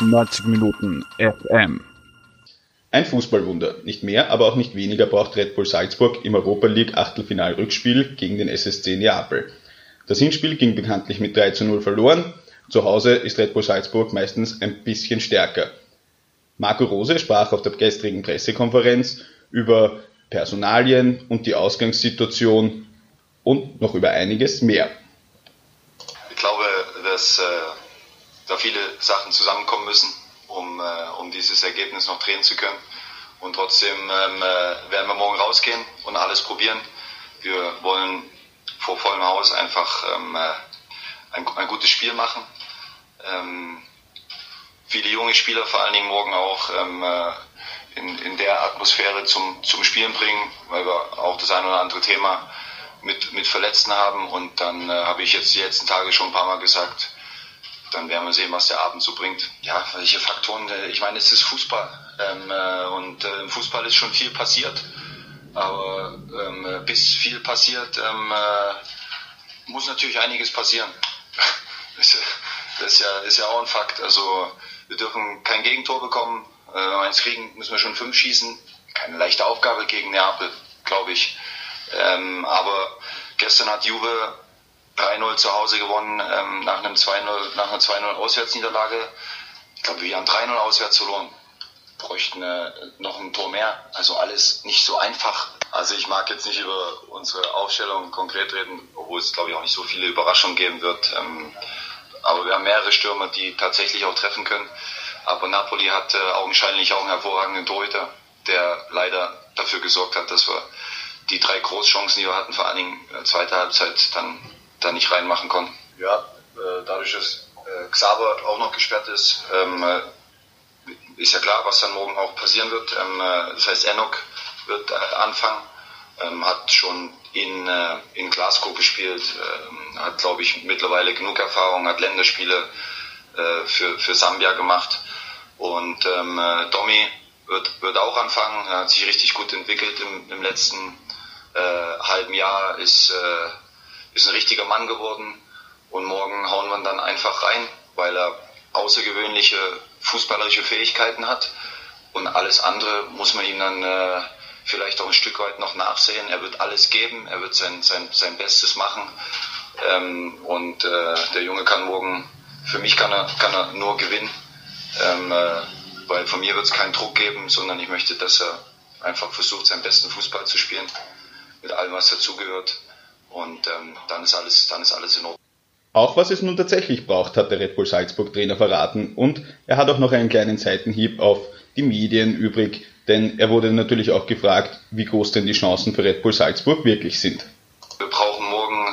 90 Minuten FM. Ein Fußballwunder, nicht mehr, aber auch nicht weniger braucht Red Bull Salzburg im Europa League Achtelfinal-Rückspiel gegen den SSC Neapel. Das Hinspiel ging bekanntlich mit 3 zu 0 verloren. Zu Hause ist Red Bull Salzburg meistens ein bisschen stärker. Marco Rose sprach auf der gestrigen Pressekonferenz über Personalien und die Ausgangssituation und noch über einiges mehr. Ich glaube, dass äh, da viele Sachen zusammenkommen müssen, um, äh, um dieses Ergebnis noch drehen zu können. Und trotzdem ähm, äh, werden wir morgen rausgehen und alles probieren. Wir wollen vor vollem Haus einfach ähm, äh, ein, ein, gutes Spiel machen. Ähm, viele junge Spieler vor allen Dingen morgen auch ähm, äh, in, in der Atmosphäre zum, zum Spielen bringen, weil wir auch das ein oder andere Thema mit, mit Verletzten haben. Und dann äh, habe ich jetzt die letzten Tage schon ein paar Mal gesagt, dann werden wir sehen, was der Abend so bringt. Ja, welche Faktoren, äh, ich meine, es ist Fußball ähm, äh, und äh, im Fußball ist schon viel passiert, aber ähm, bis viel passiert, ähm, äh, muss natürlich einiges passieren. das, das ist, ja, ist ja auch ein Fakt. Also wir dürfen kein Gegentor bekommen, äh, eins kriegen, müssen wir schon fünf schießen. Keine leichte Aufgabe gegen Neapel, glaube ich. Ähm, aber gestern hat Juve 3-0 zu Hause gewonnen ähm, nach, einem 2 nach einer 2-0 Auswärtsniederlage. Ich glaube, wir haben 3-0 auswärts verloren. Bräuchten äh, noch ein Tor mehr. Also alles nicht so einfach. Also ich mag jetzt nicht über unsere Aufstellung konkret reden, obwohl es, glaube ich, auch nicht so viele Überraschungen geben wird. Ähm, aber wir haben mehrere Stürmer, die tatsächlich auch treffen können. Aber Napoli hat äh, augenscheinlich auch einen hervorragenden Torhüter, der leider dafür gesorgt hat, dass wir die drei Großchancen, die wir hatten, vor allen Dingen äh, zweite Halbzeit, dann da nicht reinmachen konnten. Ja, äh, dadurch, dass äh, Xaver auch noch gesperrt ist, ähm, äh, ist ja klar, was dann morgen auch passieren wird. Ähm, äh, das heißt, Enoch wird äh, anfangen, ähm, hat schon in, äh, in Glasgow gespielt, hat, glaube ich, mittlerweile genug Erfahrung, hat Länderspiele für, für Sambia gemacht. Und ähm, Domi wird, wird auch anfangen, hat sich richtig gut entwickelt im, im letzten halben Jahr, ist ist ein richtiger Mann geworden und morgen hauen wir dann einfach rein, weil er außergewöhnliche fußballerische Fähigkeiten hat und alles andere muss man ihm dann äh, vielleicht auch ein Stück weit noch nachsehen. Er wird alles geben, er wird sein, sein, sein Bestes machen ähm, und äh, der Junge kann morgen, für mich kann er, kann er nur gewinnen, ähm, äh, weil von mir wird es keinen Druck geben, sondern ich möchte, dass er einfach versucht, seinen besten Fußball zu spielen, mit allem, was dazugehört. Und ähm, dann, ist alles, dann ist alles in Ordnung. Auch was es nun tatsächlich braucht, hat der Red Bull Salzburg Trainer verraten und er hat auch noch einen kleinen Seitenhieb auf die Medien übrig, denn er wurde natürlich auch gefragt, wie groß denn die Chancen für Red Bull Salzburg wirklich sind. Wir brauchen morgen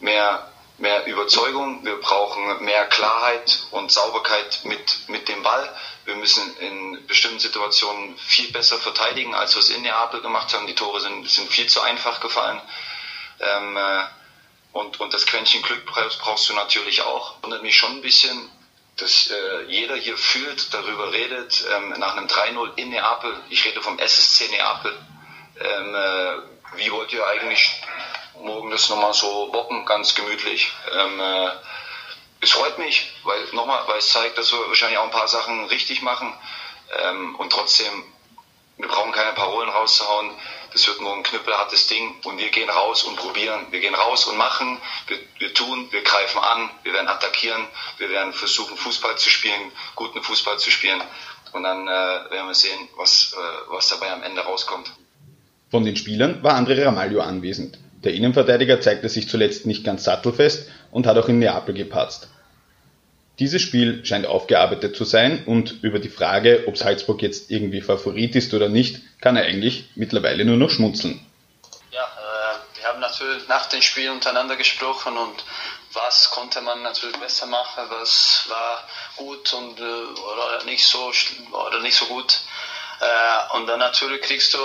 mehr, mehr Überzeugung, wir brauchen mehr Klarheit und Sauberkeit mit, mit dem Ball. Wir müssen in bestimmten Situationen viel besser verteidigen, als wir es in Neapel gemacht haben. Die Tore sind, sind viel zu einfach gefallen. Ähm, äh, und, und das Quäntchen Glück brauchst du natürlich auch. Wundert mich schon ein bisschen, dass äh, jeder hier fühlt, darüber redet, ähm, nach einem 3-0 in Neapel, ich rede vom SSC Neapel, ähm, äh, wie wollt ihr eigentlich morgen das nochmal so bocken, ganz gemütlich. Ähm, äh, es freut mich, weil nochmal, weil es zeigt, dass wir wahrscheinlich auch ein paar Sachen richtig machen ähm, und trotzdem, wir brauchen keine Parolen rauszuhauen das wird nur ein knüppelhartes Ding und wir gehen raus und probieren. Wir gehen raus und machen, wir, wir tun, wir greifen an, wir werden attackieren, wir werden versuchen Fußball zu spielen, guten Fußball zu spielen und dann äh, werden wir sehen, was, äh, was dabei am Ende rauskommt. Von den Spielern war André Ramalho anwesend. Der Innenverteidiger zeigte sich zuletzt nicht ganz sattelfest und hat auch in Neapel gepatzt. Dieses Spiel scheint aufgearbeitet zu sein und über die Frage, ob Salzburg jetzt irgendwie Favorit ist oder nicht, kann er eigentlich mittlerweile nur noch schmunzeln. Ja, äh, wir haben natürlich nach dem Spiel untereinander gesprochen und was konnte man natürlich besser machen, was war gut und äh, oder nicht so oder nicht so gut. Äh, und dann natürlich kriegst du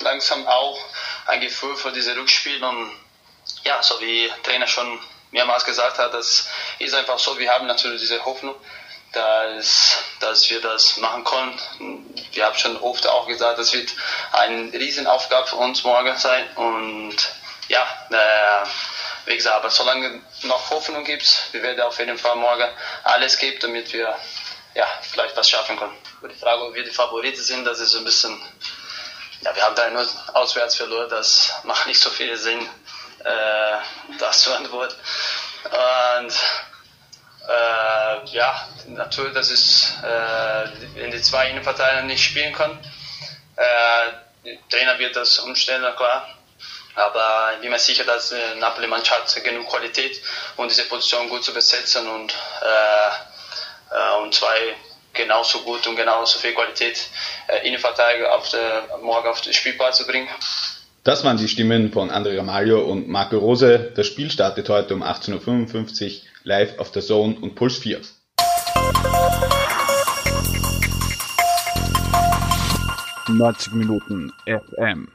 langsam auch ein Gefühl für diese Rückspiel und ja, so wie Trainer schon mehrmals gesagt hat, das ist einfach so. Wir haben natürlich diese Hoffnung, dass, dass wir das machen können. Wir haben schon oft auch gesagt, das wird eine Riesenaufgabe für uns morgen sein. Und ja, äh, wie gesagt, aber solange noch Hoffnung gibt, wir werden auf jeden Fall morgen alles geben, damit wir ja, vielleicht was schaffen können. Über die Frage, ob wir die Favoriten sind, das ist ein bisschen, ja, wir haben da nur auswärts verloren, das macht nicht so viel Sinn, äh, das zu antworten. Und äh, ja, natürlich, das ist, äh, wenn die zwei Innenverteidiger nicht spielen können, äh, Trainer wird das umstellen, klar. Aber ich bin mir sicher, dass äh, Napoli-Mannschaft genug Qualität, um diese Position gut zu besetzen und, äh, äh, und zwei genauso gut und genauso viel Qualität äh, Innenverteidiger auf der, morgen auf das Spielplatz zu bringen. Das waren die Stimmen von Andrea Maglio und Marco Rose. Das Spiel startet heute um 18.55 Uhr live auf der Zone und Puls 4. Neunzig Minuten FM.